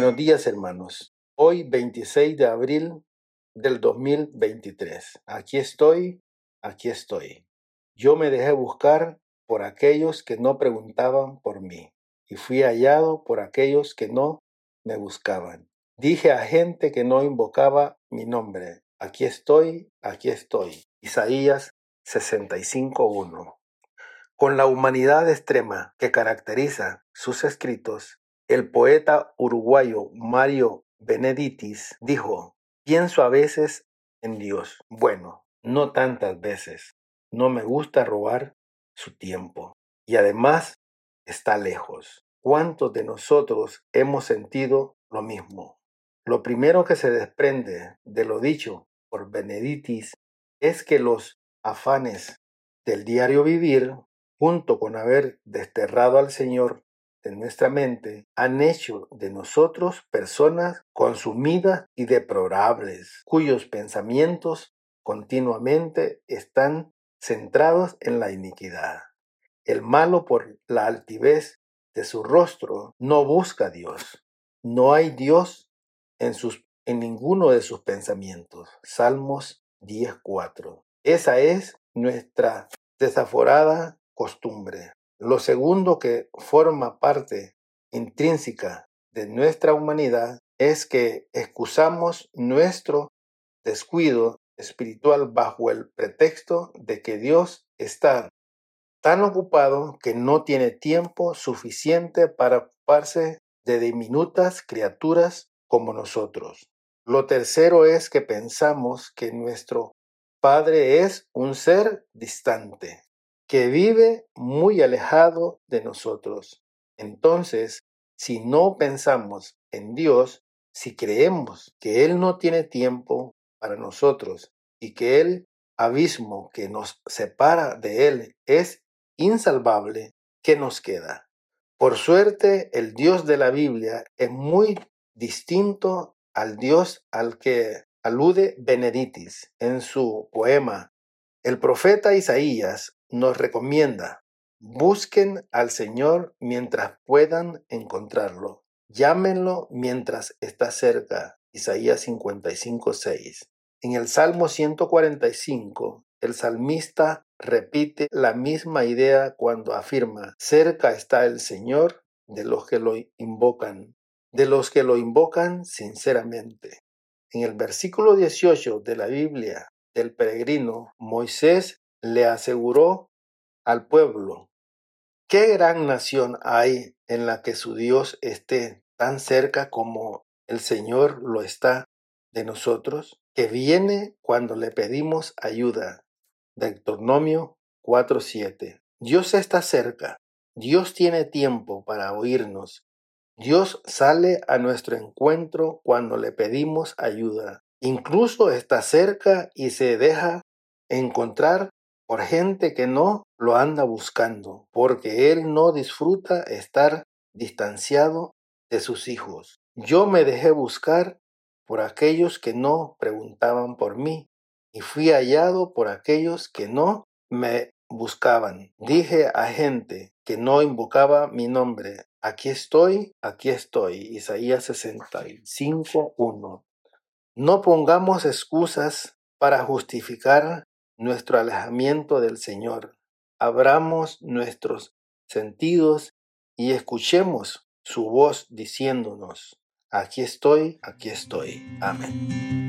Buenos días, hermanos. Hoy, 26 de abril del 2023. Aquí estoy, aquí estoy. Yo me dejé buscar por aquellos que no preguntaban por mí y fui hallado por aquellos que no me buscaban. Dije a gente que no invocaba mi nombre, aquí estoy, aquí estoy. Isaías 65.1. Con la humanidad extrema que caracteriza sus escritos, el poeta uruguayo Mario Beneditis dijo, pienso a veces en Dios. Bueno, no tantas veces. No me gusta robar su tiempo. Y además está lejos. ¿Cuántos de nosotros hemos sentido lo mismo? Lo primero que se desprende de lo dicho por Beneditis es que los afanes del diario vivir, junto con haber desterrado al Señor de nuestra mente, han hecho de nosotros personas consumidas y deplorables, cuyos pensamientos continuamente están centrados en la iniquidad. El malo por la altivez de su rostro no busca a Dios. No hay Dios en, sus, en ninguno de sus pensamientos. Salmos 10.4. Esa es nuestra desaforada costumbre. Lo segundo que forma parte intrínseca de nuestra humanidad es que excusamos nuestro descuido espiritual bajo el pretexto de que Dios está tan ocupado que no tiene tiempo suficiente para ocuparse de diminutas criaturas como nosotros. Lo tercero es que pensamos que nuestro Padre es un ser distante, que vive muy alejado de nosotros. Entonces, si no pensamos en Dios, si creemos que Él no tiene tiempo para nosotros y que el abismo que nos separa de Él es insalvable, ¿qué nos queda? Por suerte, el Dios de la Biblia es muy distinto al Dios al que alude Beneditis en su poema. El profeta Isaías nos recomienda, busquen al Señor mientras puedan encontrarlo, llámenlo mientras está cerca. Isaías 55, 6. En el Salmo 145, el salmista repite la misma idea cuando afirma, cerca está el Señor de los que lo invocan, de los que lo invocan sinceramente. En el versículo 18 de la Biblia del peregrino, Moisés le aseguró al pueblo, ¿qué gran nación hay en la que su Dios esté tan cerca como el Señor lo está de nosotros? que viene cuando le pedimos ayuda. Deuteronomio 4:7. Dios está cerca. Dios tiene tiempo para oírnos. Dios sale a nuestro encuentro cuando le pedimos ayuda. Incluso está cerca y se deja encontrar por gente que no lo anda buscando, porque Él no disfruta estar distanciado de sus hijos. Yo me dejé buscar por aquellos que no preguntaban por mí, y fui hallado por aquellos que no me buscaban. Dije a gente que no invocaba mi nombre, aquí estoy, aquí estoy. Isaías 65, 1. No pongamos excusas para justificar nuestro alejamiento del Señor. Abramos nuestros sentidos y escuchemos su voz diciéndonos, Aquí estoy, aquí estoy. Amén.